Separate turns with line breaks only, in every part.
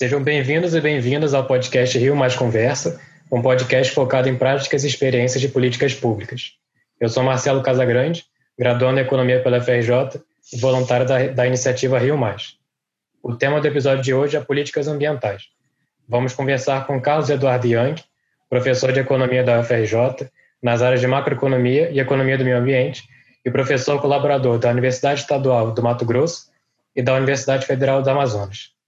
Sejam bem-vindos e bem-vindas ao podcast Rio Mais Conversa, um podcast focado em práticas e experiências de políticas públicas. Eu sou Marcelo Casagrande, graduando em Economia pela FRJ e voluntário da, da iniciativa Rio Mais. O tema do episódio de hoje é políticas ambientais. Vamos conversar com Carlos Eduardo Young, professor de Economia da UFRJ, nas áreas de macroeconomia e economia do meio ambiente, e professor colaborador da Universidade Estadual do Mato Grosso e da Universidade Federal do Amazonas.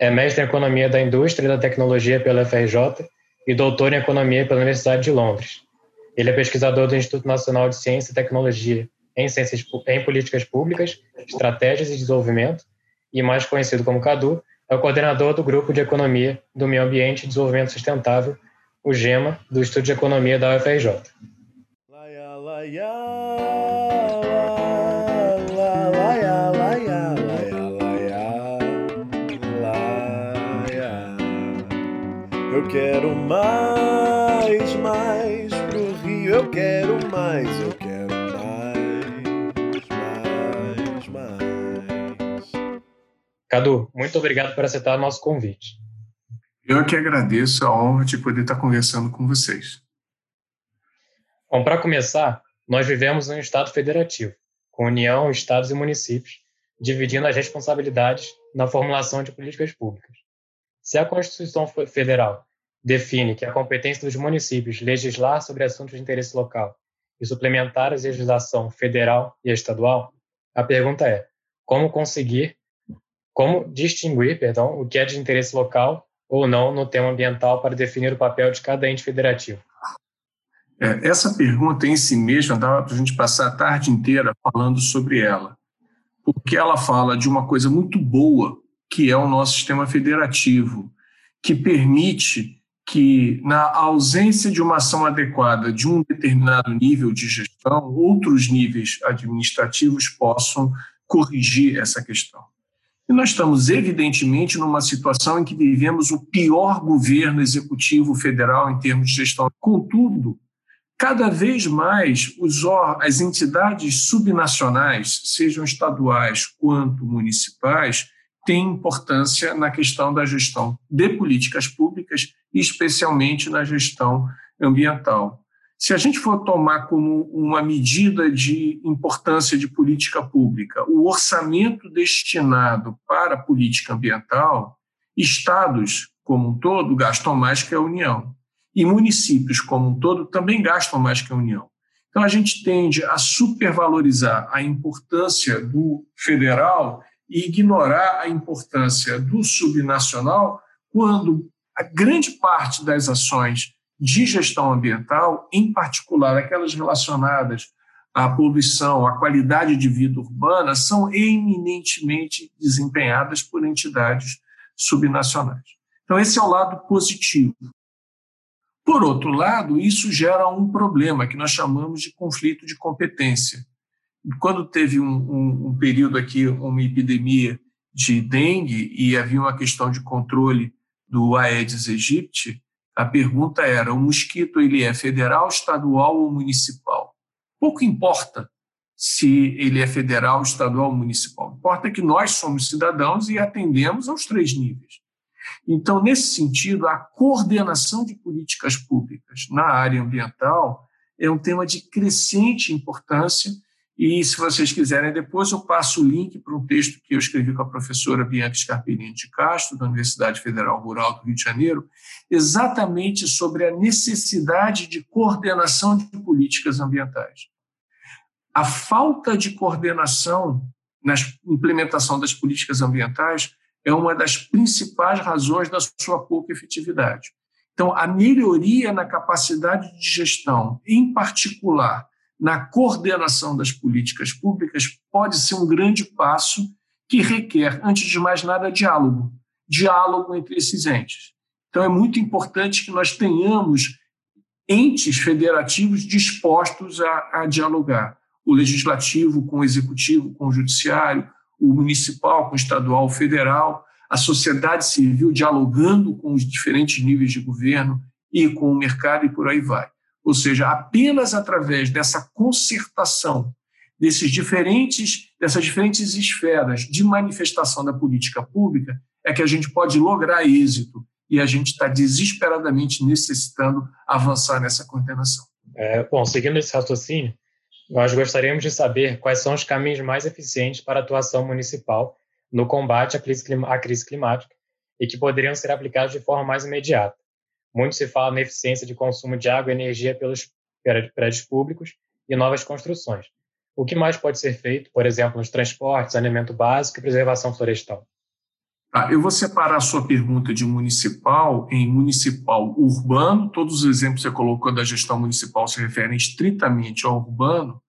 É mestre em Economia da Indústria e da Tecnologia pela FRJ e doutor em Economia pela Universidade de Londres. Ele é pesquisador do Instituto Nacional de Ciência e Tecnologia em, Ciências, em Políticas Públicas, Estratégias e Desenvolvimento, e mais conhecido como CADU, é o coordenador do Grupo de Economia do Meio Ambiente e Desenvolvimento Sustentável, o GEMA, do Estudo de Economia da UFRJ.
Eu quero mais, mais pro Rio. Eu quero mais, eu quero mais, mais, mais.
Cadu, muito obrigado por aceitar o nosso convite.
Eu que agradeço a honra de poder estar conversando com vocês.
Bom, para começar, nós vivemos em um Estado federativo, com União, Estados e municípios, dividindo as responsabilidades na formulação de políticas públicas. Se a Constituição Federal define que a competência dos municípios legislar sobre assuntos de interesse local e suplementar a legislação federal e estadual, a pergunta é: como conseguir, como distinguir, perdão, o que é de interesse local ou não no tema ambiental para definir o papel de cada ente federativo?
É, essa pergunta em si mesma dava para a gente passar a tarde inteira falando sobre ela, porque ela fala de uma coisa muito boa que é o nosso sistema federativo, que permite que, na ausência de uma ação adequada de um determinado nível de gestão, outros níveis administrativos possam corrigir essa questão. E nós estamos, evidentemente, numa situação em que vivemos o pior governo executivo federal em termos de gestão. Contudo, cada vez mais os, as entidades subnacionais, sejam estaduais quanto municipais, têm importância na questão da gestão de políticas públicas especialmente na gestão ambiental. Se a gente for tomar como uma medida de importância de política pública o orçamento destinado para a política ambiental, estados como um todo gastam mais que a União e municípios como um todo também gastam mais que a União. Então a gente tende a supervalorizar a importância do federal e ignorar a importância do subnacional quando a grande parte das ações de gestão ambiental, em particular aquelas relacionadas à poluição, à qualidade de vida urbana, são eminentemente desempenhadas por entidades subnacionais. Então, esse é o lado positivo. Por outro lado, isso gera um problema que nós chamamos de conflito de competência. Quando teve um, um, um período aqui, uma epidemia de dengue e havia uma questão de controle do Aedes aegypti, a pergunta era: o mosquito ele é federal, estadual ou municipal? Pouco importa se ele é federal, estadual ou municipal. Importa que nós somos cidadãos e atendemos aos três níveis. Então, nesse sentido, a coordenação de políticas públicas na área ambiental é um tema de crescente importância e se vocês quiserem, depois eu passo o link para um texto que eu escrevi com a professora Bianca Scarpellini de Castro, da Universidade Federal Rural do Rio de Janeiro, exatamente sobre a necessidade de coordenação de políticas ambientais. A falta de coordenação na implementação das políticas ambientais é uma das principais razões da sua pouca efetividade. Então, a melhoria na capacidade de gestão, em particular na coordenação das políticas públicas pode ser um grande passo que requer, antes de mais nada, diálogo diálogo entre esses entes. Então, é muito importante que nós tenhamos entes federativos dispostos a, a dialogar. O legislativo com o executivo, com o judiciário, o municipal com o estadual, o federal, a sociedade civil dialogando com os diferentes níveis de governo e com o mercado e por aí vai. Ou seja, apenas através dessa concertação desses diferentes, dessas diferentes esferas de manifestação da política pública é que a gente pode lograr êxito e a gente está desesperadamente necessitando avançar nessa coordenação.
É, bom, seguindo esse raciocínio, nós gostaríamos de saber quais são os caminhos mais eficientes para a atuação municipal no combate à crise climática e que poderiam ser aplicados de forma mais imediata. Muito se fala na eficiência de consumo de água e energia pelos prédios públicos e novas construções. O que mais pode ser feito, por exemplo, nos transportes, saneamento básico e preservação florestal?
Ah, eu vou separar a sua pergunta de municipal em municipal urbano. Todos os exemplos que você colocou da gestão municipal se referem estritamente ao urbano,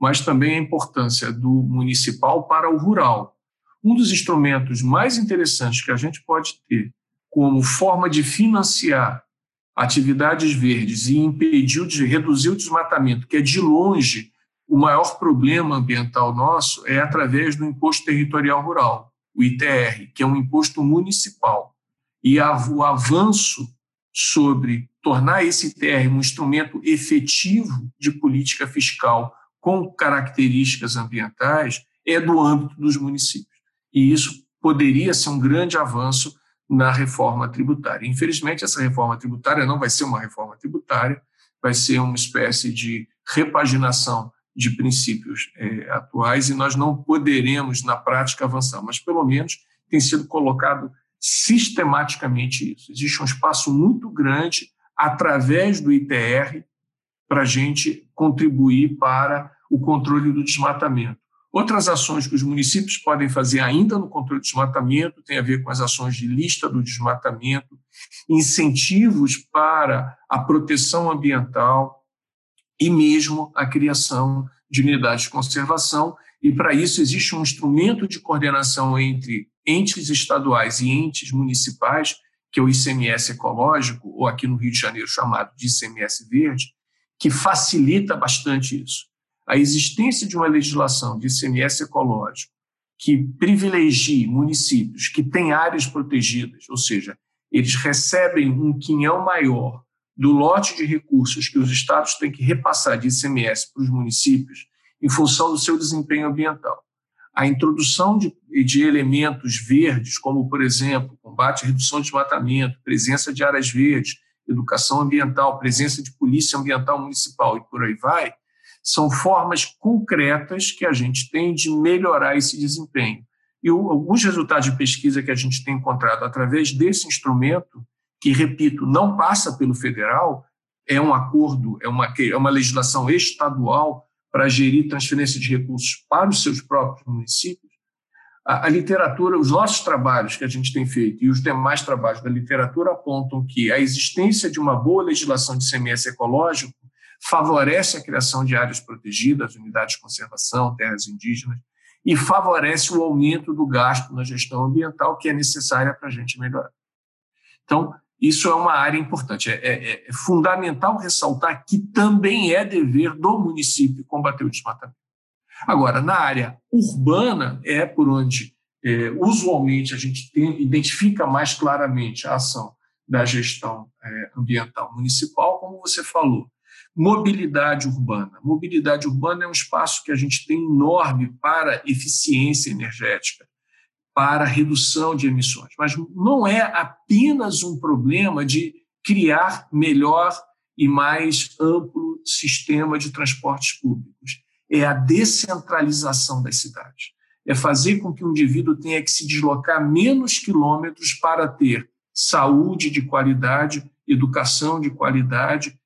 mas também a importância do municipal para o rural. Um dos instrumentos mais interessantes que a gente pode ter como forma de financiar atividades verdes e impedir, de reduzir o desmatamento, que é de longe o maior problema ambiental nosso, é através do Imposto Territorial Rural, o ITR, que é um imposto municipal. E o avanço sobre tornar esse ITR um instrumento efetivo de política fiscal com características ambientais é do âmbito dos municípios. E isso poderia ser um grande avanço na reforma tributária. Infelizmente, essa reforma tributária não vai ser uma reforma tributária, vai ser uma espécie de repaginação de princípios é, atuais e nós não poderemos, na prática, avançar, mas pelo menos tem sido colocado sistematicamente isso. Existe um espaço muito grande através do ITR para a gente contribuir para o controle do desmatamento. Outras ações que os municípios podem fazer ainda no controle do desmatamento tem a ver com as ações de lista do desmatamento, incentivos para a proteção ambiental e mesmo a criação de unidades de conservação. E para isso existe um instrumento de coordenação entre entes estaduais e entes municipais, que é o ICMS ecológico, ou aqui no Rio de Janeiro chamado de ICMS verde, que facilita bastante isso a existência de uma legislação de ICMS ecológico que privilegie municípios que têm áreas protegidas, ou seja, eles recebem um quinhão maior do lote de recursos que os estados têm que repassar de ICMS para os municípios em função do seu desempenho ambiental. A introdução de, de elementos verdes, como, por exemplo, combate à redução de desmatamento, presença de áreas verdes, educação ambiental, presença de polícia ambiental municipal e por aí vai, são formas concretas que a gente tem de melhorar esse desempenho. E alguns resultados de pesquisa que a gente tem encontrado através desse instrumento, que, repito, não passa pelo federal, é um acordo, é uma, é uma legislação estadual para gerir transferência de recursos para os seus próprios municípios, a, a, literatura, os nossos trabalhos que a gente tem feito e os demais trabalhos da literatura apontam que a existência de uma boa legislação de CMS ecológico favorece a criação de áreas protegidas, unidades de conservação, terras indígenas, e favorece o aumento do gasto na gestão ambiental que é necessária para a gente melhorar. Então, isso é uma área importante. É, é, é, fundamental ressaltar que também é dever do município combater o desmatamento. Agora, na área urbana, é por onde é, usualmente a gente tem, identifica mais claramente a ação da gestão é, ambiental municipal, como você falou. Mobilidade urbana. Mobilidade urbana é um espaço que a gente tem enorme para eficiência energética, para redução de emissões, mas não é apenas um problema de criar melhor e mais amplo sistema de transportes públicos. É a descentralização das cidades. É fazer com que o indivíduo tenha que se deslocar menos quilômetros para ter saúde de qualidade, educação de qualidade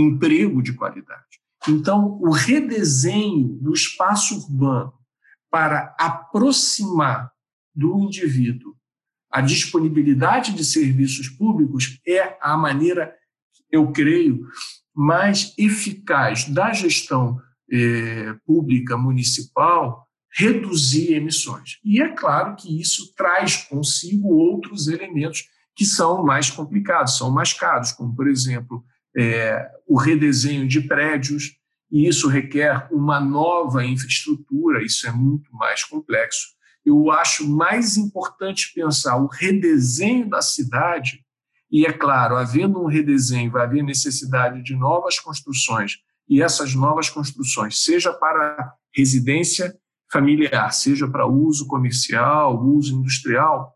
emprego de qualidade. Então, o redesenho do espaço urbano para aproximar do indivíduo a disponibilidade de serviços públicos é a maneira, eu creio, mais eficaz da gestão eh, pública municipal reduzir emissões. E é claro que isso traz consigo outros elementos que são mais complicados, são mais caros, como, por exemplo, é, o redesenho de prédios, e isso requer uma nova infraestrutura, isso é muito mais complexo. Eu acho mais importante pensar o redesenho da cidade, e é claro, havendo um redesenho, vai haver necessidade de novas construções, e essas novas construções, seja para residência familiar, seja para uso comercial, uso industrial,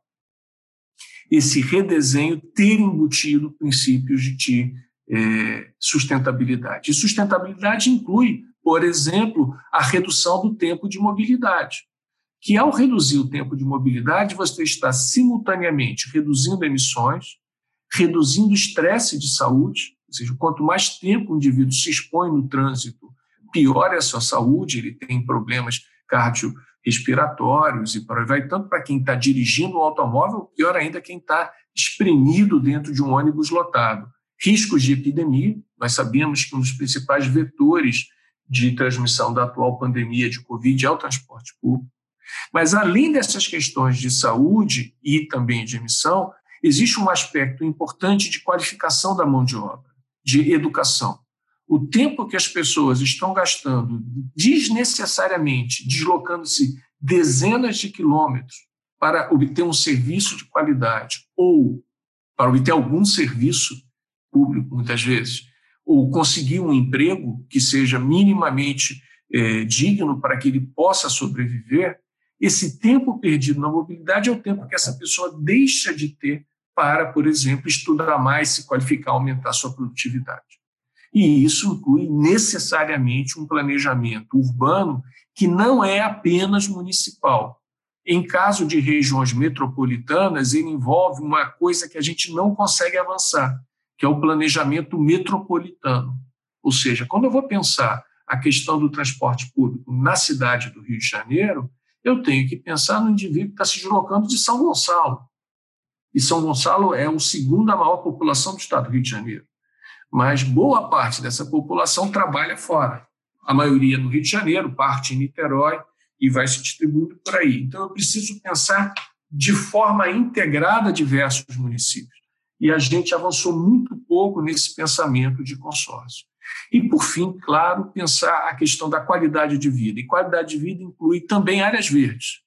esse redesenho ter embutido princípios de é, sustentabilidade. E sustentabilidade inclui, por exemplo, a redução do tempo de mobilidade, que ao reduzir o tempo de mobilidade, você está simultaneamente reduzindo emissões, reduzindo estresse de saúde, ou seja, quanto mais tempo o indivíduo se expõe no trânsito, pior é a sua saúde, ele tem problemas cardiorrespiratórios e por aí vai, tanto para quem está dirigindo o automóvel, pior ainda quem está espremido dentro de um ônibus lotado. Riscos de epidemia, nós sabemos que um dos principais vetores de transmissão da atual pandemia de Covid é o transporte público. Mas, além dessas questões de saúde e também de emissão, existe um aspecto importante de qualificação da mão de obra, de educação. O tempo que as pessoas estão gastando desnecessariamente, deslocando-se dezenas de quilômetros para obter um serviço de qualidade ou para obter algum serviço público, muitas vezes, ou conseguir um emprego que seja minimamente é, digno para que ele possa sobreviver, esse tempo perdido na mobilidade é o tempo que essa pessoa deixa de ter para, por exemplo, estudar mais, se qualificar, aumentar sua produtividade. E isso inclui necessariamente um planejamento urbano que não é apenas municipal. Em caso de regiões metropolitanas, ele envolve uma coisa que a gente não consegue avançar, que é o planejamento metropolitano. Ou seja, quando eu vou pensar a questão do transporte público na cidade do Rio de Janeiro, eu tenho que pensar no indivíduo que está se deslocando de São Gonçalo. E São Gonçalo é a segunda maior população do estado do Rio de Janeiro. Mas boa parte dessa população trabalha fora. A maioria no Rio de Janeiro, parte em Niterói e vai se distribuindo por aí. Então, eu preciso pensar de forma integrada diversos municípios. E a gente avançou muito pouco nesse pensamento de consórcio. E, por fim, claro, pensar a questão da qualidade de vida. E qualidade de vida inclui também áreas verdes.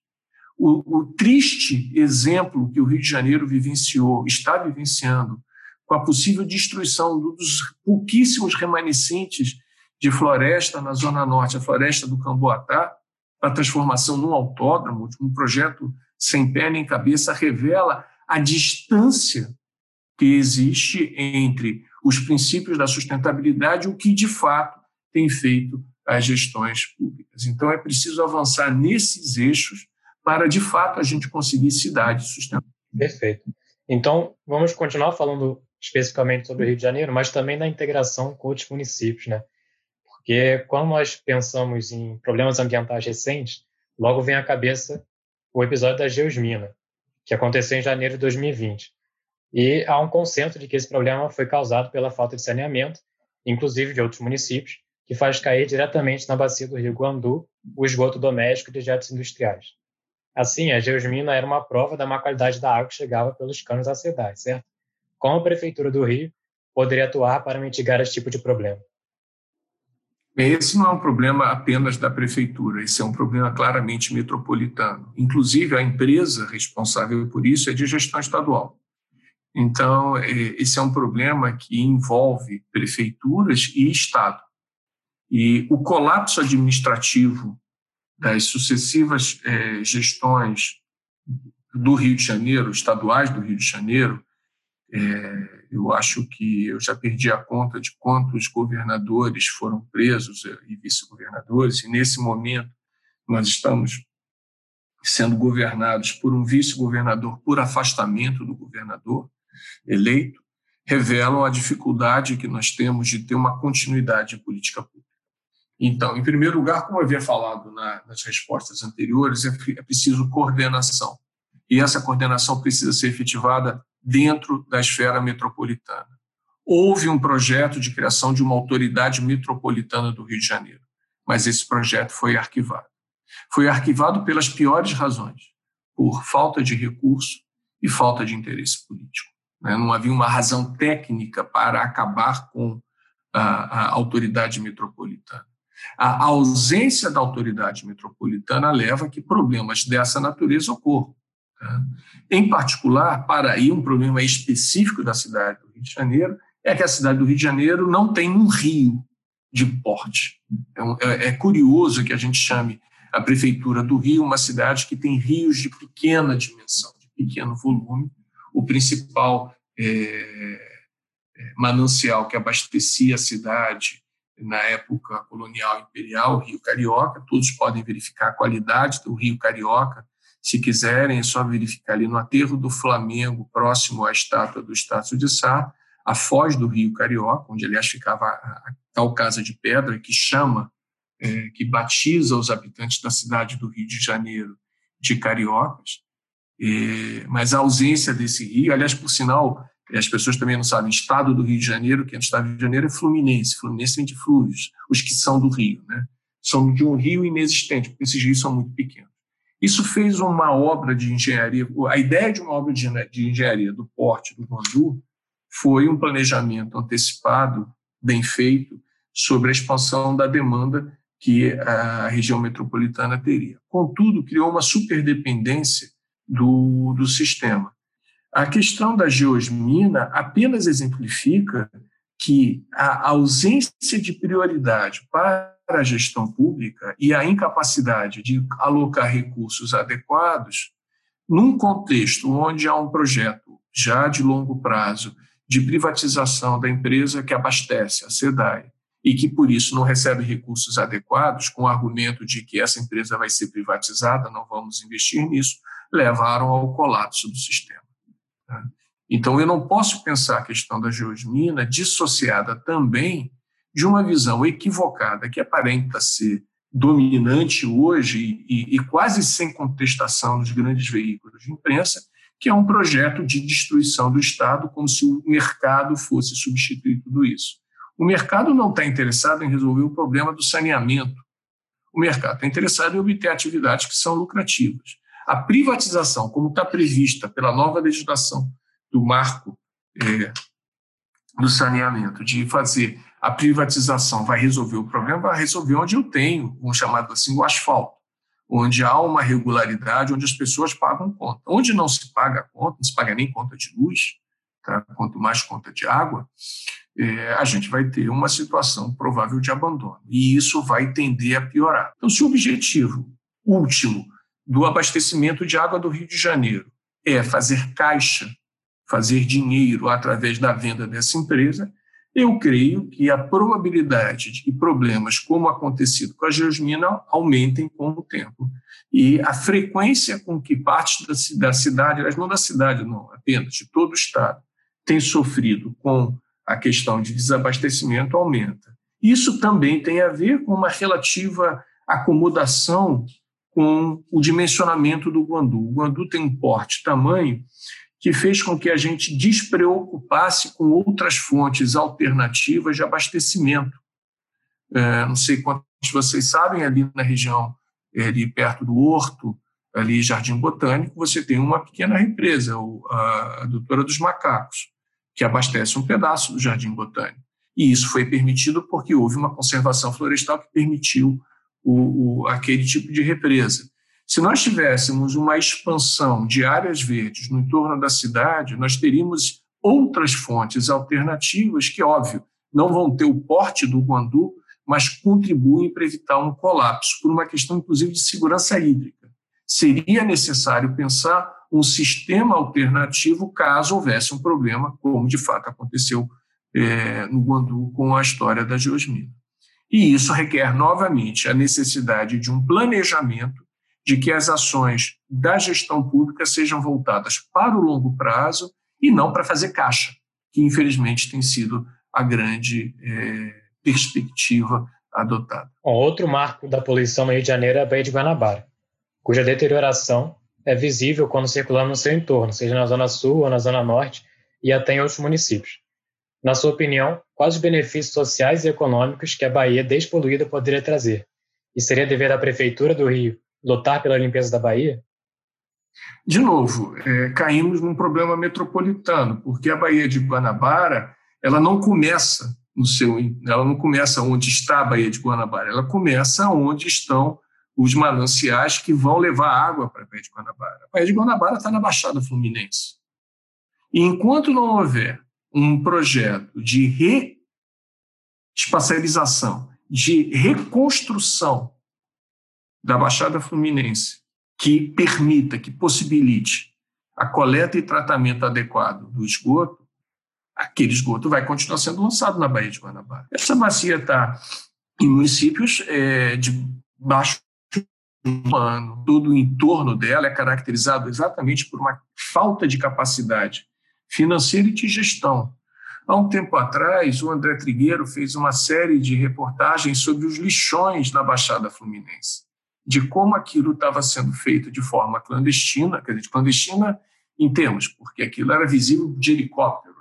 O, o, triste exemplo que o Rio de Janeiro vivenciou, está vivenciando, com a possível destruição dos pouquíssimos remanescentes de floresta na Zona Norte, a floresta do Camboatá, a transformação num autódromo, um projeto sem pé nem cabeça, revela a distância que existe entre os princípios da sustentabilidade e o que, de fato, tem feito as gestões públicas. Então, é preciso avançar nesses eixos para, de fato, a gente conseguir cidades sustentáveis.
Perfeito. Então, vamos continuar falando especificamente sobre o Rio de Janeiro, mas também da integração com outros municípios, né? Porque quando nós pensamos em problemas ambientais recentes, logo vem à cabeça o episódio da Geosmina, que aconteceu em janeiro de 2020. E há um consenso de que esse problema foi causado pela falta de saneamento, inclusive de outros municípios, que faz cair diretamente na bacia do Rio Guandu o esgoto doméstico de jetos industriais. Assim, a geosmina era uma prova da má qualidade da água que chegava pelos canos acedais, certo? Como a Prefeitura do Rio poderia atuar para mitigar esse tipo de problema?
Esse não é um problema apenas da prefeitura, esse é um problema claramente metropolitano. Inclusive, a empresa responsável por isso é de gestão estadual. Então, é, esse é um problema que envolve prefeituras e Estado. E o colapso administrativo das sucessivas é, gestões do Rio de Janeiro, estaduais do Rio de Janeiro, é, eu acho que eu já perdi a conta de quantos governadores foram presos e vice-governadores, e nesse momento nós estamos sendo governados por um vice-governador por afastamento do governador eleito revelam a dificuldade que nós temos de ter uma continuidade de política pública. Então, em primeiro lugar, como eu havia falado na, nas respostas anteriores, é, é preciso coordenação. E essa coordenação precisa ser efetivada dentro da esfera metropolitana. Houve um projeto de criação de uma autoridade metropolitana do Rio de Janeiro, mas esse projeto foi arquivado. Foi arquivado pelas piores razões, por falta de recurso e falta de interesse político. Né? Não havia uma razão técnica para acabar com a, a autoridade metropolitana. A ausência da autoridade metropolitana leva a que problemas dessa natureza ocorram. Tá? Em particular, para aí um problema específico da cidade do Rio de Janeiro, é que a cidade do Rio de Janeiro não tem um rio de porte. É, é, curioso que a gente chame a prefeitura do Rio uma cidade que tem rios de pequena dimensão, de pequeno volume, o principal é, é, manancial que abastecia a cidade na época colonial imperial, o Rio Carioca. Todos podem verificar a qualidade do Rio Carioca. Se quiserem, é só verificar ali no aterro do Flamengo, próximo à estátua do Estácio de Sá, a foz do Rio Carioca, onde, aliás, ficava a tal casa de pedra que chama, é, que batiza os habitantes da cidade do Rio de Janeiro de cariocas. Mas a ausência desse rio, aliás, por sinal, as pessoas também não sabem, estado do Rio de Janeiro, que é o estado do Rio de Janeiro é Fluminense, Fluminense vem de flúvios, os que são do rio, né? São de um rio inexistente, porque esses rios são muito pequenos. Isso fez uma obra de engenharia, a ideia de uma obra de engenharia do porte do Guandu foi um planejamento antecipado, bem feito, sobre a expansão da demanda que a região metropolitana teria. Contudo, criou uma superdependência do, do sistema. A questão da geosmina apenas exemplifica que a ausência de prioridade para a gestão pública e a incapacidade de alocar recursos adequados, num contexto onde há um projeto já de longo prazo de privatização da empresa que abastece, a SEDAI, e que por isso não recebe recursos adequados, com o argumento de que essa empresa vai ser privatizada, não vamos investir nisso, levaram ao colapso do sistema. Né? Então, eu não posso pensar a questão da geosmina dissociada também de uma visão equivocada que aparenta ser dominante hoje e, e, quase sem contestação nos grandes veículos de imprensa, que é um projeto de destruição do Estado, como se o mercado fosse substituir tudo isso. O mercado não está interessado em resolver o problema do saneamento. O mercado está interessado em obter atividades que são lucrativas. A privatização, como está prevista pela nova legislação do marco é, do saneamento, de fazer a privatização vai resolver o problema, vai resolver onde eu tenho, um chamado assim, o asfalto, onde há uma regularidade, onde as pessoas pagam conta. Onde não se paga conta, não se paga nem conta de luz, tá? quanto mais conta de água, é, a gente vai ter uma situação provável de abandono. E isso vai tender a piorar. Então, se o objetivo último do abastecimento de água do Rio de Janeiro é fazer caixa, fazer dinheiro através da venda dessa empresa, eu creio que a probabilidade de problemas como acontecido com a geosmina aumentem com o tempo. E a frequência com que parte da cidade, não da cidade, não, apenas de todo o Estado, tem sofrido com a questão de desabastecimento aumenta. Isso também tem a ver com uma relativa acomodação com o dimensionamento do Guandu. O Guandu tem um porte, tamanho, que fez com que a gente despreocupasse com outras fontes alternativas de abastecimento. É, não sei quantos vocês sabem, ali na região, ali perto do Horto, ali Jardim Botânico, você tem uma pequena represa, a, a Doutora dos Macacos, que abastece um pedaço do Jardim Botânico. E isso foi permitido porque houve uma conservação florestal que permitiu o, o, aquele tipo de represa. Se nós tivéssemos uma expansão de áreas verdes no entorno da cidade, nós teríamos outras fontes alternativas que, óbvio, não vão ter o porte do Guandu, mas contribuem para evitar um colapso, por uma questão, inclusive, de segurança hídrica. Seria necessário pensar um sistema alternativo caso houvesse um problema, como de fato aconteceu é, no Guandu com a história da geosmina. E isso requer, novamente, a necessidade de um planejamento de que as ações da gestão pública sejam voltadas para o longo prazo e não para fazer caixa, que infelizmente tem sido a grande é, perspectiva adotada.
Bom, outro marco da poluição no Rio de Janeiro é a Baía de Guanabara, cuja deterioração é visível quando circulamos no seu entorno, seja na Zona Sul ou na Zona Norte e até em outros municípios. Na sua opinião, quais os benefícios sociais e econômicos que a Bahia despoluída poderia trazer? E seria dever da Prefeitura do Rio lutar pela limpeza da Bahia?
De novo, é, caímos num problema metropolitano, porque a Baía de Guanabara ela não começa no seu, ela não começa onde está a Baía de Guanabara, ela começa onde estão os mananciais que vão levar água para a Baía de Guanabara. A Baía de Guanabara está na Baixada Fluminense. E enquanto não houver um projeto de reespacialização, de reconstrução da Baixada Fluminense, que permita, que possibilite a coleta e tratamento adequado do esgoto, aquele esgoto vai continuar sendo lançado na Baía de Guanabara. Essa bacia está em municípios é, de baixo ano, todo o entorno dela é caracterizado exatamente por uma falta de capacidade financeira e de gestão. Há um tempo atrás, o André Trigueiro fez uma série de reportagens sobre os lixões na Baixada Fluminense, de como aquilo estava sendo feito de forma clandestina, quer dizer, clandestina em termos, porque aquilo era visível de helicóptero.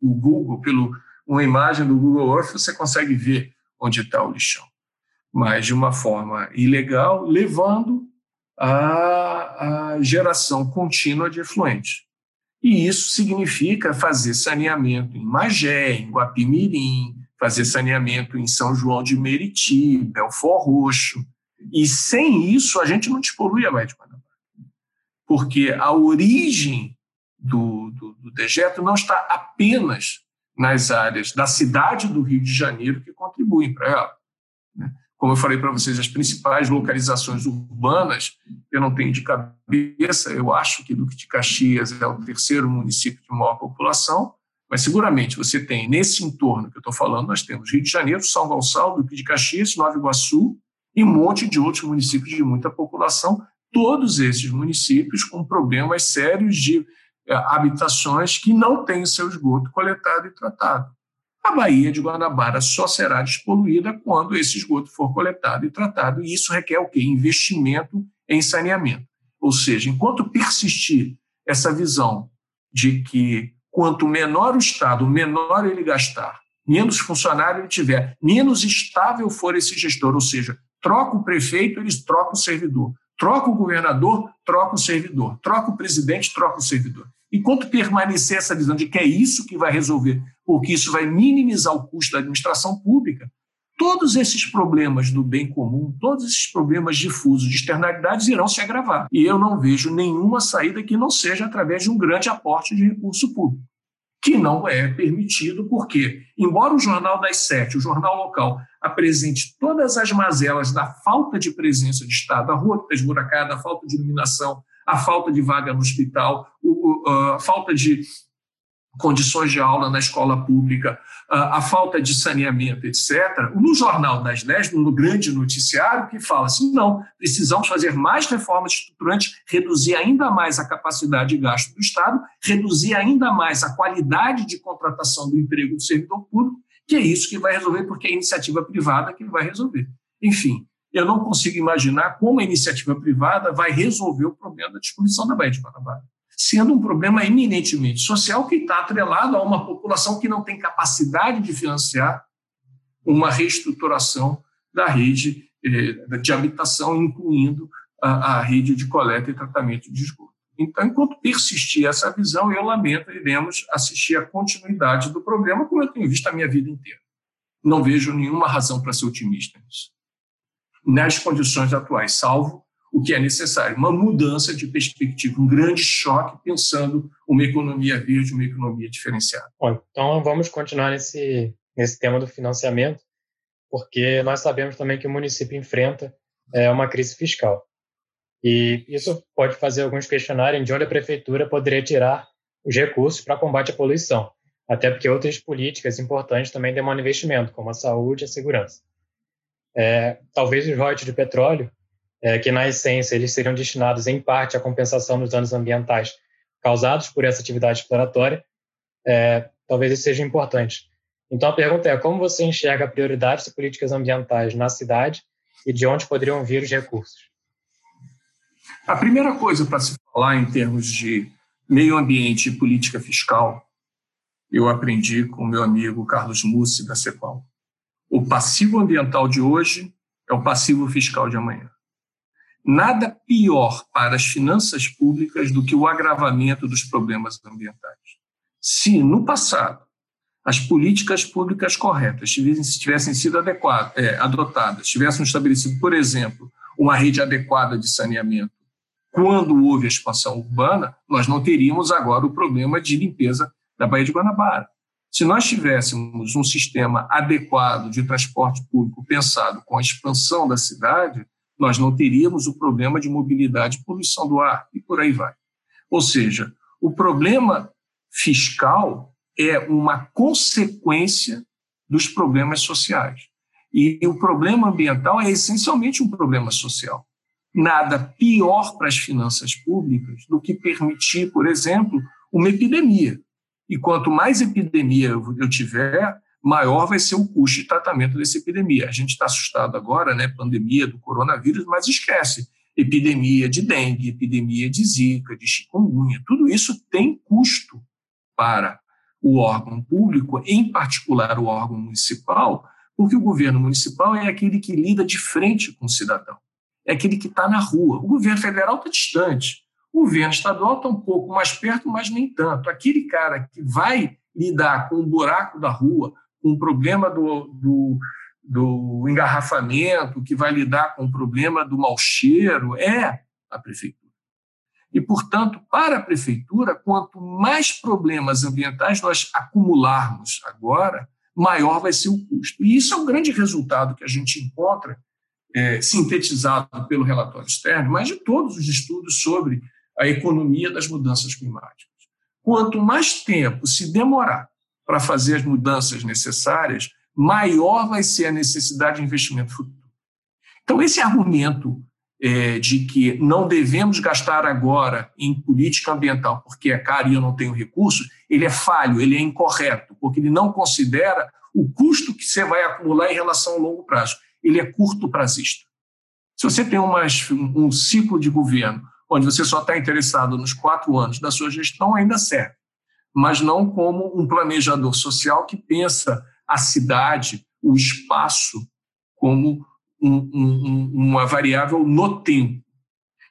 O Google, pelo uma imagem do Google Earth, você consegue ver onde está o lixão mas de uma forma ilegal, levando à, geração contínua de efluentes. E isso significa fazer saneamento em Magé, em Guapimirim, fazer saneamento em São João de Meriti, Belfort Roxo. E sem isso, a gente não despolui a Baía de Guanabara. Porque a origem do, do, do dejeto não está apenas nas áreas da cidade do Rio de Janeiro que contribuem para ela. Né? Como eu falei para vocês, as principais localizações urbanas, eu não tenho de cabeça, eu acho que Duque de Caxias é o terceiro município de maior população, mas seguramente você tem, nesse entorno que eu estou falando, nós temos Rio de Janeiro, São Gonçalo, Duque de Caxias, Nova Iguaçu e um monte de outros municípios de muita população, todos esses municípios com problemas sérios de eh, habitações que não têm seu esgoto coletado e tratado a Baía de Guanabara só será despoluída quando esse esgoto for coletado e tratado, e isso requer o quê? Investimento em saneamento. Ou seja, enquanto persistir essa visão de que quanto menor o Estado, menor ele gastar, menos funcionário ele tiver, menos estável for esse gestor, ou seja, troca o prefeito, eles trocam o servidor, troca o governador, troca o servidor, troca o presidente, troca o servidor. Enquanto permanecer essa visão de que é isso que vai resolver, porque isso vai minimizar o custo da administração pública, todos esses problemas do bem comum, todos esses problemas difusos de externalidades irão se agravar. E eu não vejo nenhuma saída que não seja através de um grande aporte de recurso público, que não é permitido, porque, embora o Jornal das Sete, o jornal local, apresente todas as mazelas da falta de presença de Estado, a rua que está esburacada, a falta de iluminação, a falta de vaga no hospital, a falta de condições de aula na escola pública, a falta de saneamento, etc., no Jornal das Dez, no grande noticiário, que fala assim: não, precisamos fazer mais reformas estruturantes, reduzir ainda mais a capacidade de gasto do Estado, reduzir ainda mais a qualidade de contratação do emprego do servidor público, que é isso que vai resolver, porque é a iniciativa privada que vai resolver. Enfim, eu não consigo imaginar como a iniciativa privada vai resolver o problema da disposição da Baía de Guanabara, sendo um problema eminentemente social que está atrelado a uma população que não tem capacidade de financiar uma reestruturação da rede eh, de habitação, incluindo a, rede de coleta e tratamento de esgoto. Então, enquanto persistir essa visão, eu lamento, iremos assistir à continuidade do problema, como eu tenho visto a minha vida inteira. Não vejo nenhuma razão para ser otimista nisso nas condições atuais, salvo o que é necessário, uma mudança de perspectiva, um grande choque pensando uma economia verde, uma economia diferenciada.
Bom, então vamos continuar nesse, nesse tema do financiamento, porque nós sabemos também que o município enfrenta é, uma crise fiscal. E isso pode fazer alguns questionarem de onde a prefeitura poderia tirar os recursos para combate à poluição, até porque outras políticas importantes também demandam investimento, como a saúde e a segurança. É, talvez os royalties de petróleo, é, que na essência eles seriam destinados em parte à compensação dos danos ambientais causados por essa atividade exploratória, é, talvez isso seja importante. Então a pergunta é como você enxerga prioridades de políticas ambientais na cidade e de onde poderiam vir os recursos?
A primeira coisa para se falar em termos de meio ambiente e política fiscal, eu aprendi com meu amigo Carlos Mussi da CEPAL. O passivo ambiental de hoje é o passivo fiscal de amanhã. Nada pior para as finanças públicas do que o agravamento dos problemas ambientais. Se, no passado, as políticas públicas corretas tivessem sido adequadas, é, adotadas, tivessem estabelecido, por exemplo, uma rede adequada de saneamento, quando houve a expansão urbana, nós não teríamos agora o problema de limpeza da Baía de Guanabara. Se nós tivéssemos um sistema adequado de transporte público pensado com a expansão da cidade, nós não teríamos o problema de mobilidade poluição do ar, e por aí vai. Ou seja, O problema fiscal é uma consequência dos problemas sociais. E o problema ambiental é essencialmente um problema social. Nada pior para as finanças públicas do que permitir, por exemplo, uma epidemia. E quanto mais epidemia eu tiver, maior vai ser o custo de tratamento dessa epidemia. A gente está assustado agora, né, pandemia do coronavírus, mas esquece, epidemia de dengue, epidemia de zika, de chikungunya, tudo isso tem custo para o órgão público, em particular o órgão municipal, porque o governo municipal é aquele que lida de frente com o cidadão, é aquele que está na rua. O governo federal está distante, o governo estadual está um pouco mais perto, mas nem tanto. Aquele cara que vai lidar com o buraco da rua, com o problema do, do, do engarrafamento, que vai lidar com o problema do mau cheiro, é a prefeitura. E, portanto, para a prefeitura, quanto mais problemas ambientais nós acumularmos agora, maior vai ser o custo. E isso é um grande resultado que a gente encontra, é, sintetizado pelo relatório externo, mas de todos os estudos sobre a economia das mudanças climáticas. Quanto mais tempo se demorar para fazer as mudanças necessárias, maior vai ser a necessidade de investimento futuro. Então, esse argumento é, de que não devemos gastar agora em política ambiental porque é caro e eu não tenho recursos, ele é falho, ele é incorreto, porque ele não considera o custo que você vai acumular em relação ao longo prazo. Ele é curto prazista. Se você tem um ciclo de governo onde você só está interessado nos quatro anos da sua gestão, ainda serve, mas não como um planejador social que pensa a cidade, o espaço, como um, um, uma variável no tempo.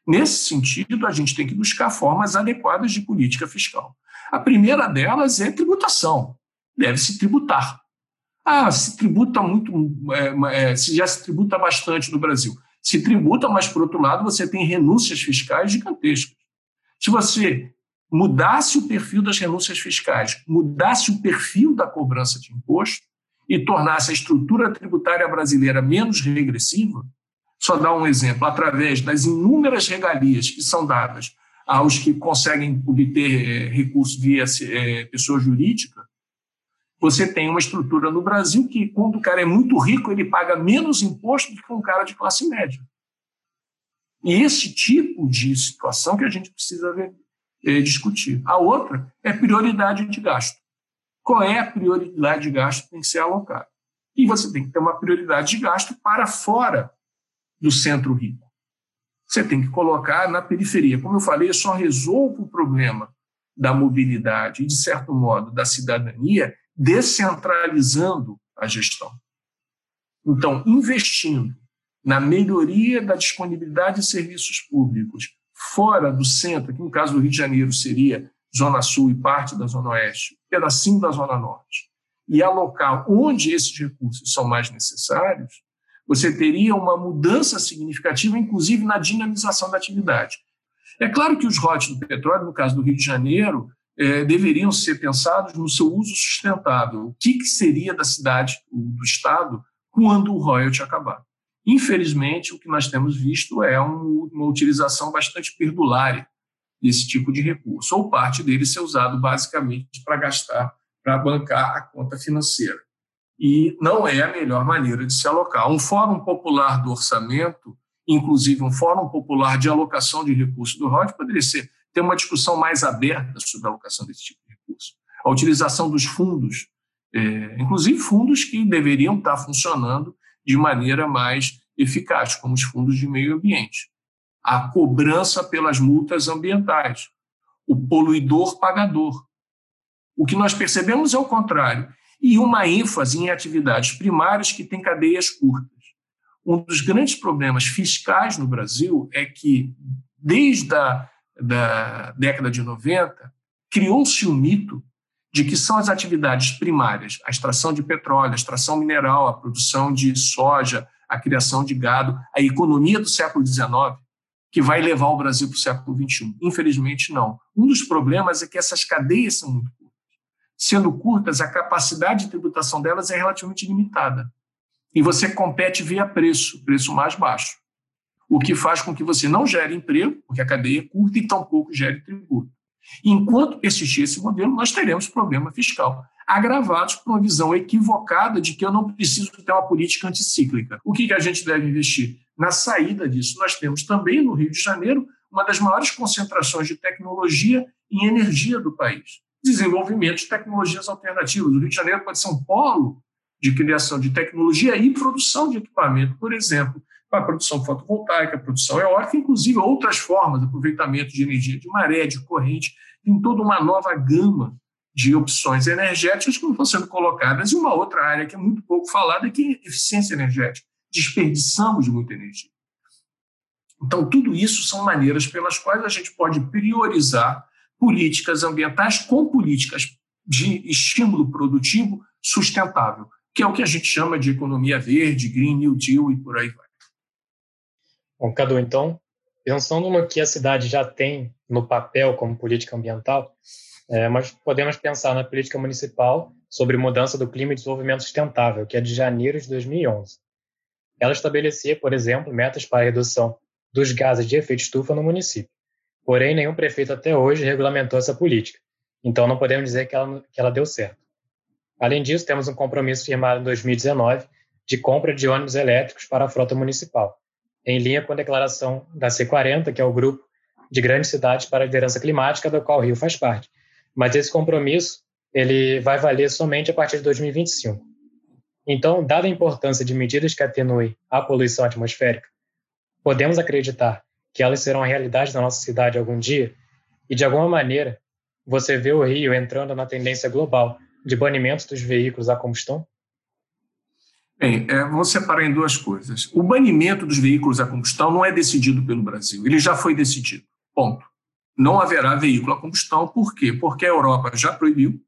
Nesse sentido, a gente tem que buscar formas adequadas de política fiscal. A primeira delas é tributação. Deve-se tributar. Ah, se tributa muito, é, é, já se tributa bastante no Brasil. Se tributa, mas, por outro lado, você tem renúncias fiscais gigantescas. Se você mudasse o perfil das renúncias fiscais, mudasse o perfil da cobrança de imposto e tornasse a estrutura tributária brasileira menos regressiva, só dar um exemplo, através das inúmeras regalias que são dadas aos que conseguem obter é, recursos via é, pessoa jurídica, você tem uma estrutura no Brasil que, quando o cara é muito rico, ele paga menos imposto do que um cara de classe média. E esse tipo de situação que a gente precisa ver, é, discutir. A outra é prioridade de gasto. Qual é a prioridade de gasto que tem que ser alocada? E você tem que ter uma prioridade de gasto para fora do centro rico. Você tem que colocar na periferia. Como eu falei, eu só resolvo o problema da mobilidade e, de certo modo, da cidadania descentralizando a gestão. Então, investindo na melhoria da disponibilidade de serviços públicos fora do centro, que no caso do Rio de Janeiro seria Zona Sul e parte da Zona Oeste, pedacinho da Zona Norte, e alocar onde esses recursos são mais necessários, você teria uma mudança significativa, inclusive na dinamização da atividade. É claro que os rotes do petróleo, no caso do Rio de Janeiro, é, deveriam ser pensados no seu uso sustentável. O que, que seria da cidade, do Estado, quando o royalty acabar? Infelizmente, o que nós temos visto é um, uma utilização bastante perdulária desse tipo de recurso, ou parte dele ser usado basicamente para gastar, para bancar a conta financeira. E não é a melhor maneira de se alocar. Um fórum popular do orçamento, inclusive um fórum popular de alocação de recursos do ROD, poderia ser ter uma discussão mais aberta sobre a alocação desse tipo de recurso. A utilização dos fundos, é, inclusive fundos que deveriam estar funcionando de maneira mais eficaz, como os fundos de meio ambiente. A cobrança pelas multas ambientais, o poluidor pagador. O que nós percebemos é o contrário, e uma ênfase em atividades primárias que têm cadeias curtas. Um dos grandes problemas fiscais no Brasil é que, desde a da década de 90, criou-se o um mito de que são as atividades primárias, a extração de petróleo, a extração mineral, a produção de soja, a criação de gado, a economia do século XIX, que vai levar o Brasil para o século XXI. Infelizmente, não. Um dos problemas é que essas cadeias são muito curtas. Sendo curtas, a capacidade de tributação delas é relativamente limitada. E você compete via preço, preço mais baixo o que faz com que você não gere emprego, porque a cadeia é curta e tampouco gere tributo. Enquanto persistir esse modelo, nós teremos problema fiscal, agravados por uma visão equivocada de que eu não preciso ter uma política anticíclica. O que, que a gente deve investir? Na saída disso, nós temos também no Rio de Janeiro uma das maiores concentrações de tecnologia em energia do país. Desenvolvimento de tecnologias alternativas. O Rio de Janeiro pode ser um polo de criação de tecnologia e produção de equipamento, por exemplo, para a produção fotovoltaica, produção eólica, inclusive outras formas de aproveitamento de energia de maré, de corrente, tem toda uma nova gama de opções energéticas que estão sendo colocadas. E uma outra área que é muito pouco falada é que é eficiência energética. Desperdiçamos muita energia. Então, tudo isso são maneiras pelas quais a gente pode priorizar políticas ambientais com políticas de estímulo produtivo sustentável que é o que a gente chama de economia verde, Green New Deal e por aí vai.
Bom, Cadu, então, pensando no que a cidade já tem no papel como política ambiental, é, mas podemos pensar na política municipal sobre mudança do clima e desenvolvimento sustentável, que é de janeiro de 2011. Ela estabelecia, por exemplo, metas para a redução dos gases de efeito estufa no município. Porém, nenhum prefeito até hoje regulamentou essa política. Então, não podemos dizer que ela, que ela deu certo. Além disso, temos um compromisso firmado em 2019 de compra de ônibus elétricos para a frota municipal, em linha com a declaração da C40, que é o grupo de grandes cidades para a liderança climática, do qual o Rio faz parte. Mas esse compromisso ele vai valer somente a partir de 2025. Então, dada a importância de medidas que atenuem a poluição atmosférica, podemos acreditar que elas serão a realidade da nossa cidade algum dia? E, de alguma maneira, você vê o Rio entrando na tendência global de banimento dos veículos a combustão?
Bem, é, vou separar em duas coisas. O banimento dos veículos a combustão não é decidido pelo Brasil, ele já foi decidido. Ponto. Não haverá veículo a combustão, por quê? Porque a Europa já proibiu.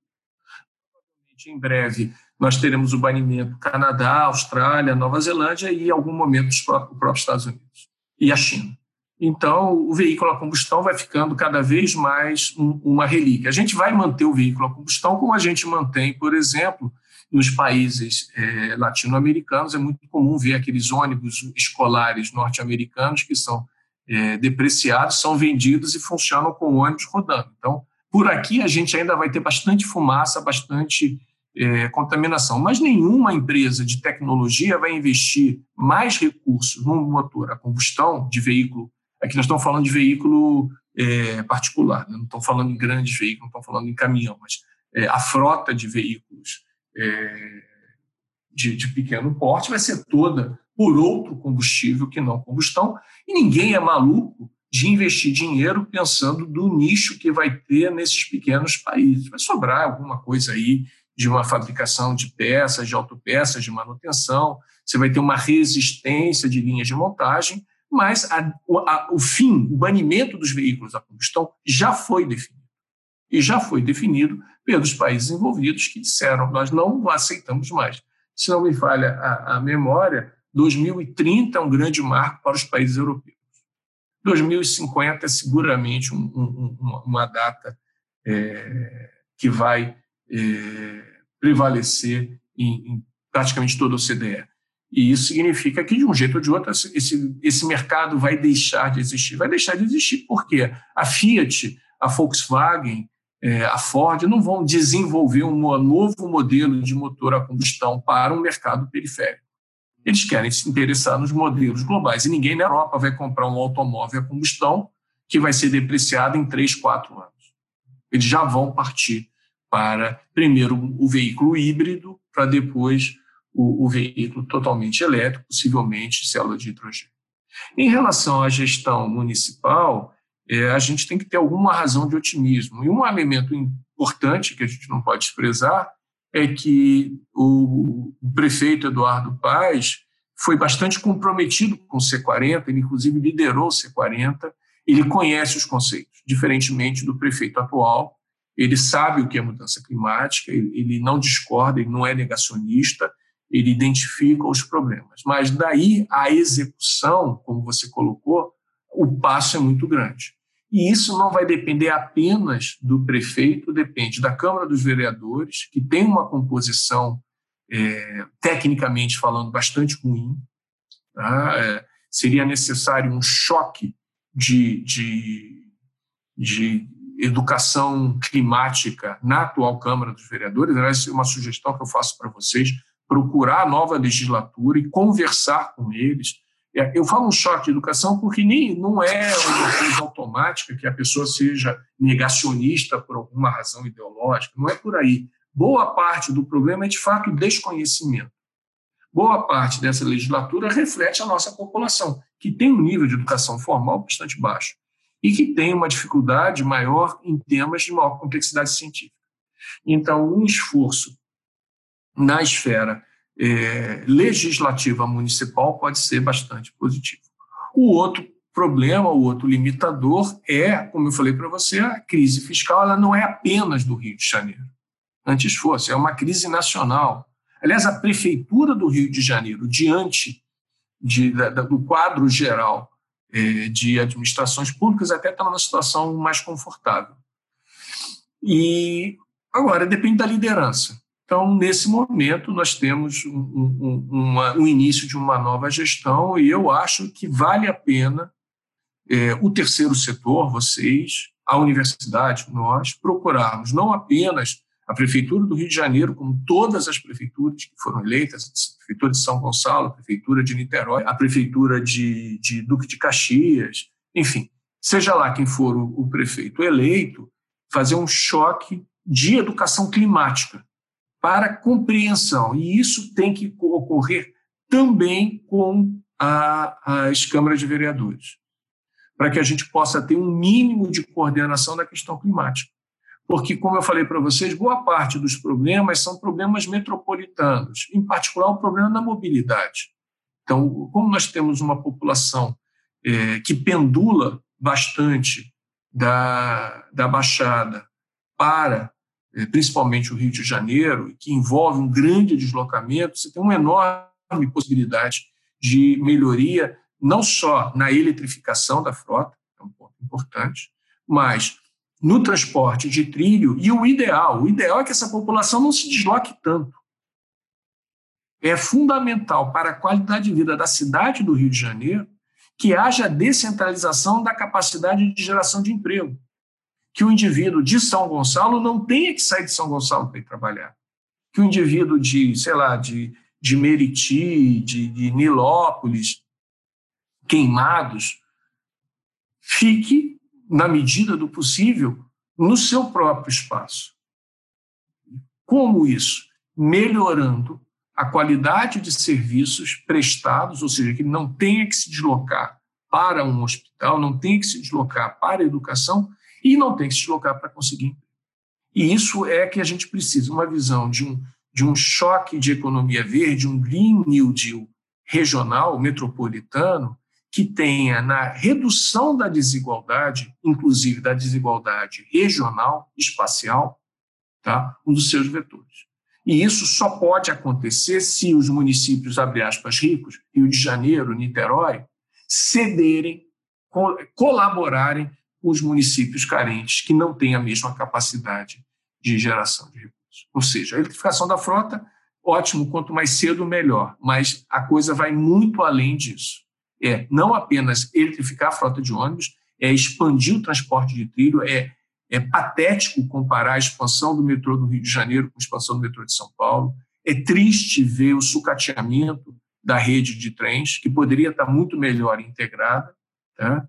Em breve, nós teremos o banimento Canadá, Austrália, Nova Zelândia e, em algum momento, os próprios Estados Unidos e a China. Então, o veículo a combustão vai ficando cada vez mais um, uma relíquia. A gente vai manter o veículo a combustão como a gente mantém, por exemplo, nos países é, latino-americanos. É muito comum ver aqueles ônibus escolares norte-americanos que são é, depreciados, são vendidos e funcionam com ônibus rodando. Então, por aqui a gente ainda vai ter bastante fumaça, bastante é, contaminação. Mas nenhuma empresa de tecnologia vai investir mais recursos num motor a combustão de veículo Aqui nós estamos falando de veículo é, particular, né? não estamos falando em grandes veículos, não estamos falando em caminhão, mas é, a frota de veículos é, de, de pequeno porte vai ser toda por outro combustível que não combustão, e ninguém é maluco de investir dinheiro pensando do nicho que vai ter nesses pequenos países. Vai sobrar alguma coisa aí de uma fabricação de peças, de autopeças, de manutenção, você vai ter uma resistência de linhas de montagem, mas a, a, o fim, o banimento dos veículos a combustão já foi definido. E já foi definido pelos países envolvidos que disseram: nós não aceitamos mais. Se não me falha a, a memória, 2030 é um grande marco para os países europeus. 2050 é seguramente um, um, uma, data é, que vai é, prevalecer em, em praticamente toda a OCDE. E isso significa que, de um jeito ou de outro, esse, esse mercado vai deixar de existir. Vai deixar de existir porque a Fiat, a Volkswagen, é, a Ford não vão desenvolver um novo modelo de motor a combustão para um mercado periférico. Eles querem se interessar nos modelos globais. E ninguém na Europa vai comprar um automóvel a combustão que vai ser depreciado em 3, 4 anos. Eles já vão partir para, primeiro, o veículo híbrido, para depois o, o veículo totalmente elétrico, possivelmente célula de hidrogênio. Em relação à gestão municipal, é, a gente tem que ter alguma razão de otimismo. E um elemento importante que a gente não pode desprezar é que o, prefeito Eduardo Paes foi bastante comprometido com o C40, ele inclusive liderou o C40, ele conhece os conceitos, diferentemente do prefeito atual, ele sabe o que é mudança climática, ele não discorda, ele não é negacionista, ele identifica os problemas. Mas daí a execução, como você colocou, o passo é muito grande. E isso não vai depender apenas do prefeito, depende da Câmara dos Vereadores, que tem uma composição, é, tecnicamente falando, bastante ruim. Tá? É, seria necessário um choque de, de, de educação climática na atual Câmara dos Vereadores. Essa é uma sugestão que eu faço para vocês: procurar a nova legislatura e conversar com eles. É, eu falo um choque de educação porque nem, não é uma coisa automática que a pessoa seja negacionista por alguma razão ideológica, não é por aí. Boa parte do problema é, de fato, desconhecimento. Boa parte dessa legislatura reflete a nossa população, que tem um nível de educação formal bastante baixo e que tem uma dificuldade maior em temas de maior complexidade científica. Então, um esforço na esfera é, legislativa municipal pode ser bastante positivo. O outro problema, o outro limitador é, como eu falei para você, a crise fiscal ela não é apenas do Rio de Janeiro. Antes fosse, é uma crise nacional. Aliás, a Prefeitura do Rio de Janeiro, diante de, da, do quadro geral é, de administrações públicas, até está numa situação mais confortável. E agora depende da liderança. Então, nesse momento, nós temos um, um, uma, um início de uma nova gestão e eu acho que vale a pena é, o terceiro setor, vocês, a universidade, nós, procurarmos não apenas a Prefeitura do Rio de Janeiro, como todas as prefeituras que foram eleitas, a Prefeitura de São Gonçalo, a Prefeitura de Niterói, a Prefeitura de, de Duque de Caxias, enfim, seja lá quem for o, o prefeito eleito, fazer um choque de educação climática para compreensão. E isso tem que ocorrer também com a, as câmaras de vereadores, para que a gente possa ter um mínimo de coordenação da questão climática porque, como eu falei para vocês, boa parte dos problemas são problemas metropolitanos, em particular o problema da mobilidade. Então, como nós temos uma população é, que pendula bastante da, da Baixada para, principalmente, o Rio de Janeiro, que envolve um grande deslocamento, você tem uma enorme possibilidade de melhoria, não só na eletrificação da frota, é um ponto importante, mas no transporte de trilho e o ideal, o ideal é que essa população não se desloque tanto. É fundamental para a qualidade de vida da cidade do Rio de Janeiro que haja descentralização da capacidade de geração de emprego. Que o indivíduo de São Gonçalo não tenha que sair de São Gonçalo para ir trabalhar. Que o indivíduo de, sei lá, de, de Meriti, de, de Nilópolis, Queimados, fique na medida do possível, no seu próprio espaço. Como isso? Melhorando a qualidade de serviços prestados, ou seja, que não tenha que se deslocar para um hospital, não tenha que se deslocar para a educação e não tenha que se deslocar para conseguir E isso é que a gente precisa, uma visão de um, de um choque de economia verde, um Green New Deal regional, metropolitano, que tenha na redução da desigualdade, inclusive da desigualdade regional, espacial, tá? um dos seus vetores. E isso só pode acontecer se os municípios, abre aspas, ricos, Rio de Janeiro, Niterói, cederem, colaborarem os municípios carentes que não têm a mesma capacidade de geração de recursos. Ou seja, a eletrificação da frota, ótimo, quanto mais cedo, melhor, mas a coisa vai muito além disso é não apenas eletrificar a frota de ônibus, é expandir o transporte de trilho, é, é patético comparar a expansão do metrô do Rio de Janeiro com a expansão do metrô de São Paulo, é triste ver o sucateamento da rede de trens, que poderia estar muito melhor integrada, tá?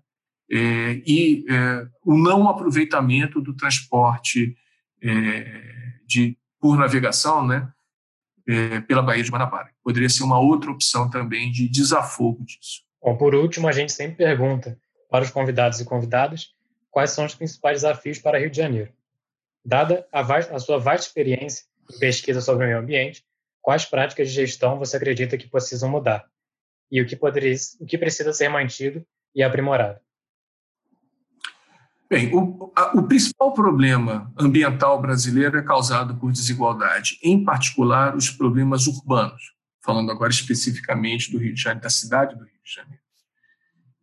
É, e é, o não aproveitamento do transporte é, de, por navegação né, é, pela Baía de Guanabara. Poderia ser uma outra opção também de desafogo disso.
Bom, por último, a gente sempre pergunta para os convidados e convidadas quais são os principais desafios para Rio de Janeiro. Dada a, a sua vasta experiência em pesquisa sobre o meio ambiente, quais práticas de gestão você acredita que precisam mudar? E o que, poderia, o que precisa ser mantido e aprimorado?
Bem, o, a, o, principal problema ambiental brasileiro é causado por desigualdade, em particular os problemas urbanos, falando agora especificamente do Rio de Janeiro, da cidade do Rio de Janeiro.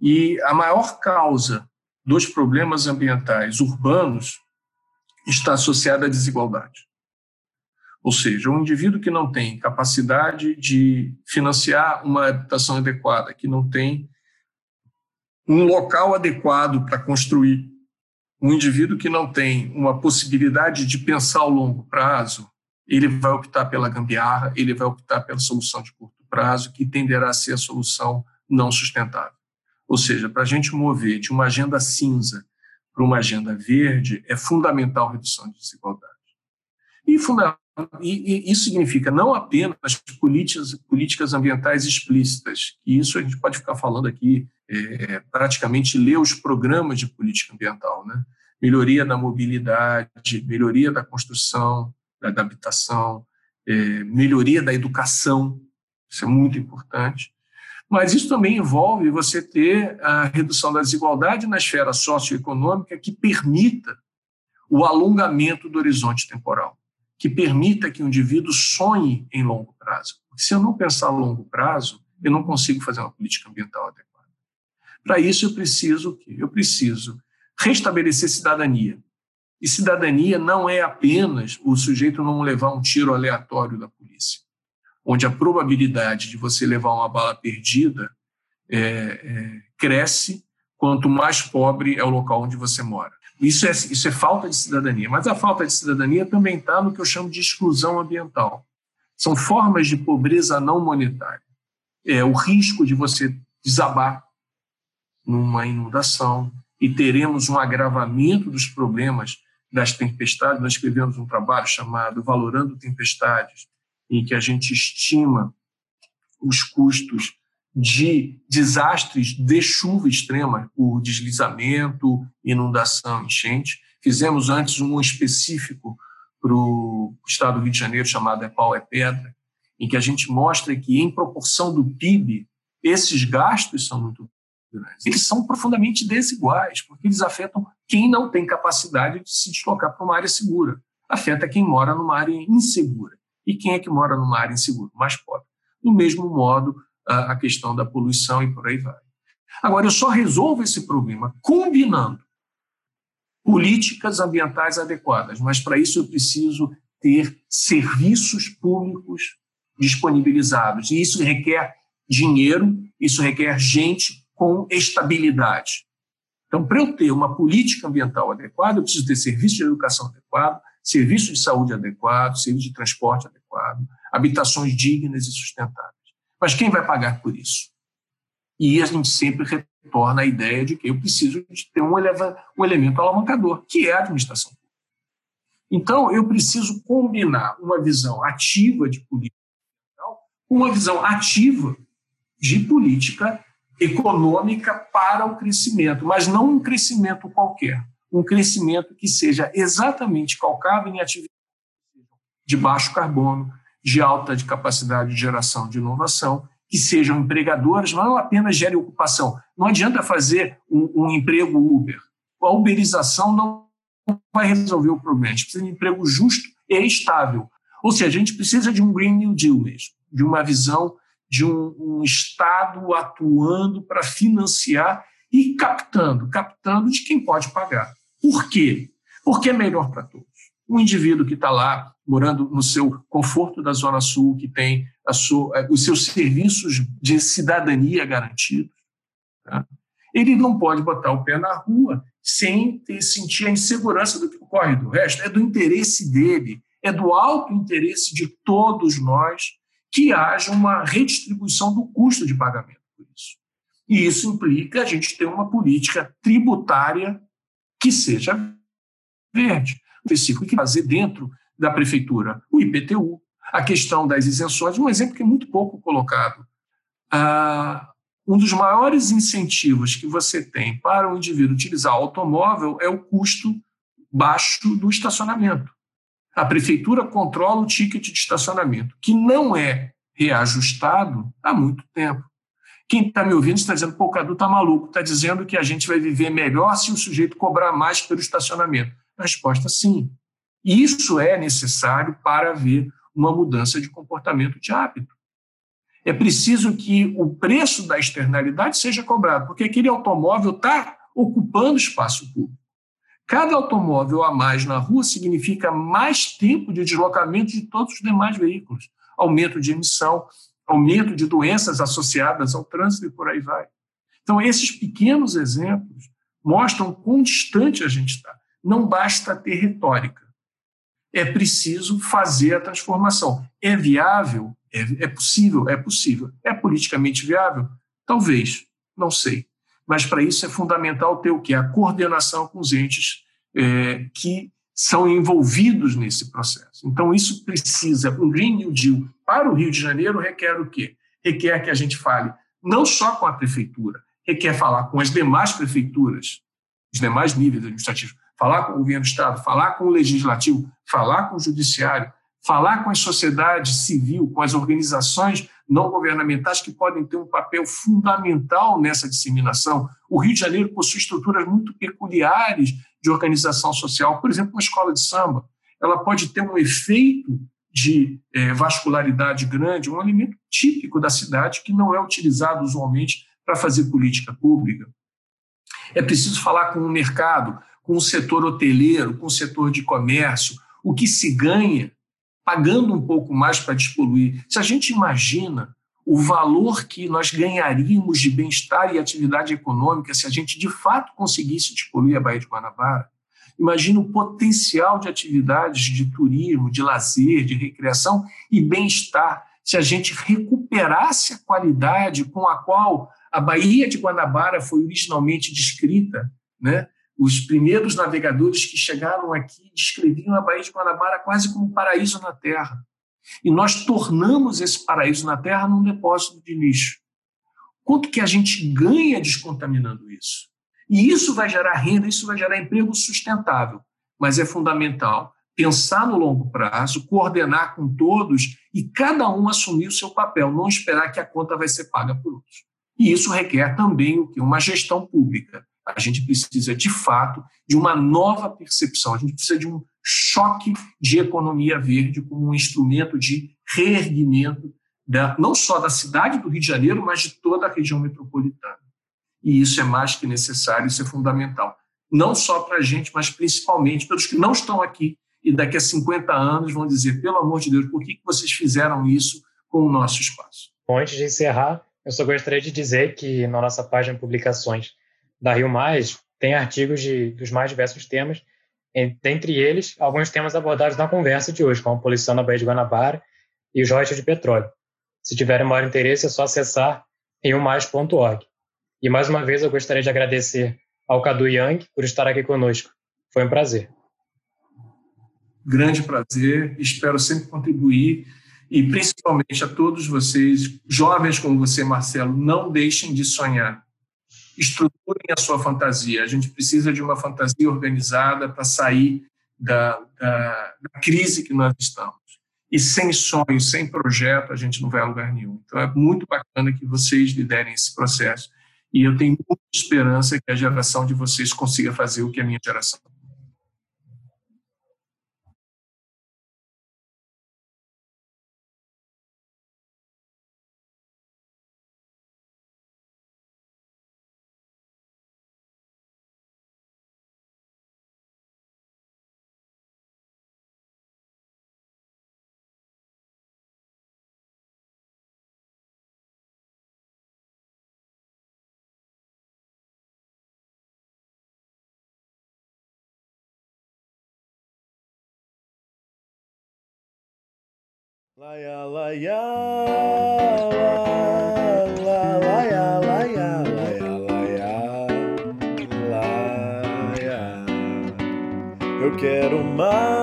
E a maior causa dos problemas ambientais urbanos está associada à desigualdade. Ou seja, um indivíduo que não tem capacidade de financiar uma habitação adequada, que não tem um local adequado para construir Um indivíduo que não tem uma possibilidade de pensar ao longo prazo, ele vai optar pela gambiarra, ele vai optar pela solução de curto prazo, que tenderá a ser a solução não sustentável. Ou seja, para a gente mover de uma agenda cinza para uma agenda verde, é fundamental a redução de desigualdade. E, e, e isso significa não apenas políticas, políticas ambientais explícitas, e isso a gente pode ficar falando aqui, é, praticamente ler os programas de política ambiental, né? melhoria da mobilidade, melhoria da construção, da, da habitação, é, melhoria da educação, isso é muito importante. Mas isso também envolve você ter a redução da desigualdade na esfera socioeconômica que permita o alongamento do horizonte temporal, que permita que o indivíduo sonhe em longo prazo. Porque se eu não pensar a longo prazo, eu não consigo fazer uma política ambiental adequada. Para isso, eu preciso o quê? Eu preciso restabelecer cidadania. E cidadania não é apenas o sujeito não levar um tiro aleatório da polícia onde a probabilidade de você levar uma bala perdida é, é, cresce quanto mais pobre é o local onde você mora. Isso é, isso é falta de cidadania. Mas a falta de cidadania também está no que eu chamo de exclusão ambiental. São formas de pobreza não monetária. É o risco de você desabar numa inundação e teremos um agravamento dos problemas das tempestades. Nós escrevemos um trabalho chamado Valorando Tempestades, em que a gente estima os custos de desastres de chuva extrema, por deslizamento, inundação, enchente. Fizemos antes um específico para o estado do Rio de Janeiro, chamado É Pau, É Pedra, em que a gente mostra que, em proporção do PIB, esses gastos são muito grandes. Eles são profundamente desiguais, porque eles afetam quem não tem capacidade de se deslocar para uma área segura. Afeta quem mora numa área insegura. E quem é que mora numa área insegura? Mais pobre. Do mesmo modo, a questão da poluição e por aí vai. Agora, eu só resolvo esse problema combinando políticas ambientais adequadas, mas para isso eu preciso ter serviços públicos disponibilizados. E isso requer dinheiro, isso requer gente com estabilidade. Então, para eu ter uma política ambiental adequada, eu preciso ter serviço de educação adequado, serviço de saúde adequado, serviço de transporte adequado, habitações dignas e sustentáveis. Mas quem vai pagar por isso? E a gente sempre retorna à ideia de que eu preciso de ter um, eleva, um elemento alavancador, que é a administração pública. Então, eu preciso combinar uma visão ativa de política com uma visão ativa de política econômica para o crescimento, mas não um crescimento qualquer um crescimento que seja exatamente calcado em atividades de baixo carbono, de alta de capacidade de geração de inovação, que sejam empregadoras, não apenas gerem ocupação. Não adianta fazer um, um emprego Uber. A uberização não vai resolver o problema. A gente precisa de um emprego justo e estável. Ou seja, a gente precisa de um Green New Deal mesmo, de uma visão de um, um Estado atuando para financiar e captando, captando de quem pode pagar. Por quê? Porque é melhor para todos. Um indivíduo que está lá morando no seu conforto da Zona Sul, que tem sua, eh, os seus serviços de cidadania garantidos, tá? ele não pode botar o pé na rua sem ter, sentir a insegurança do que ocorre do resto. É do interesse dele, é do alto interesse de todos nós que haja uma redistribuição do custo de pagamento por isso. E isso implica a gente ter uma política tributária que seja verde. Específico que fazer dentro da prefeitura o IPTU, a questão das isenções, um exemplo que é muito pouco colocado. Ah, um dos maiores incentivos que você tem para o indivíduo utilizar o automóvel é o custo baixo do estacionamento. A prefeitura controla o ticket de estacionamento, que não é reajustado há muito tempo. Quem está me ouvindo está dizendo, pô, o Cadu está maluco, está dizendo que a gente vai viver melhor se o sujeito cobrar mais pelo estacionamento. A resposta sim. Isso é necessário para haver uma mudança de comportamento de hábito. É preciso que o preço da externalidade seja cobrado, porque aquele automóvel está ocupando espaço público. Cada automóvel a mais na rua significa mais tempo de deslocamento de todos os demais veículos, aumento de emissão, aumento de doenças associadas ao trânsito e por aí vai. Então, esses pequenos exemplos mostram quão distante a gente está. Não basta ter retórica. É preciso fazer a transformação. É viável? É, é possível? É possível. É politicamente viável? Talvez, não sei. Mas para isso é fundamental ter o que? A coordenação com os entes é, que são envolvidos nesse processo. Então, isso precisa, um Green New Deal para o Rio de Janeiro requer o quê? Requer que a gente fale não só com a prefeitura, requer falar com as demais prefeituras, os demais níveis administrativos, falar com o governo do Estado, falar com o legislativo, falar com o judiciário, falar com a sociedade civil, com as organizações não governamentais que podem ter um papel fundamental nessa disseminação. O Rio de Janeiro possui estruturas muito peculiares de organização social, por exemplo, uma escola de samba. Ela pode ter um efeito de é, vascularidade grande, um alimento típico da cidade que não é utilizado usualmente para fazer política pública. É preciso falar com o mercado, com o setor hoteleiro, com o setor de comércio, o que se ganha pagando um pouco mais para despoluir. Se a gente imagina o valor que nós ganharíamos de bem-estar e atividade econômica se a gente de fato conseguisse despoluir a Baía de Guanabara, imagina o potencial de atividades de turismo, de lazer, de recreação e bem-estar se a gente recuperasse a qualidade com a qual a Baía de Guanabara foi originalmente descrita, né? Os primeiros navegadores que chegaram aqui descreviam a Baía de Guanabara quase como um paraíso na Terra. E nós tornamos esse paraíso na Terra num depósito de lixo. Quanto que a gente ganha descontaminando isso? E isso vai gerar renda, isso vai gerar emprego sustentável. Mas é fundamental pensar no longo prazo, coordenar com todos e cada um assumir o seu papel, não esperar que a conta vai ser paga por outros. E isso requer também o que? Uma gestão pública. A gente precisa, de fato, de uma nova percepção, a gente precisa de um choque de economia verde como um instrumento de reerguimento da, não só da cidade do Rio de Janeiro, mas de toda a região metropolitana. E isso é mais que necessário, isso é fundamental. Não só para a gente, mas principalmente para os que não estão aqui e daqui a 50 anos vão dizer, pelo amor de Deus, por que vocês fizeram isso com o nosso espaço?
Bom, antes de encerrar, eu só gostaria de dizer que na nossa página publicações da Rio Mais tem artigos de, dos mais diversos temas, dentre eles alguns temas abordados na conversa de hoje, como a poluição na Baía de Guanabara e os royalties de petróleo. Se tiverem maior interesse, é só acessar riomais.org. E mais uma vez eu gostaria de agradecer ao Cadu Yang por estar aqui conosco. Foi um prazer.
Grande prazer, espero sempre contribuir e principalmente a todos vocês, jovens como você, Marcelo, não deixem de sonhar estruturem a sua fantasia. A gente precisa de uma fantasia organizada para sair da, da, da, crise que nós estamos. E sem sonho, sem projeto, a gente não vai a lugar nenhum. Então é muito bacana que vocês liderem esse processo. E eu tenho muita esperança que a geração de vocês consiga fazer o que a minha geração
Laia, laia, laia, laia, laia, laia, laia. Eu quero mais,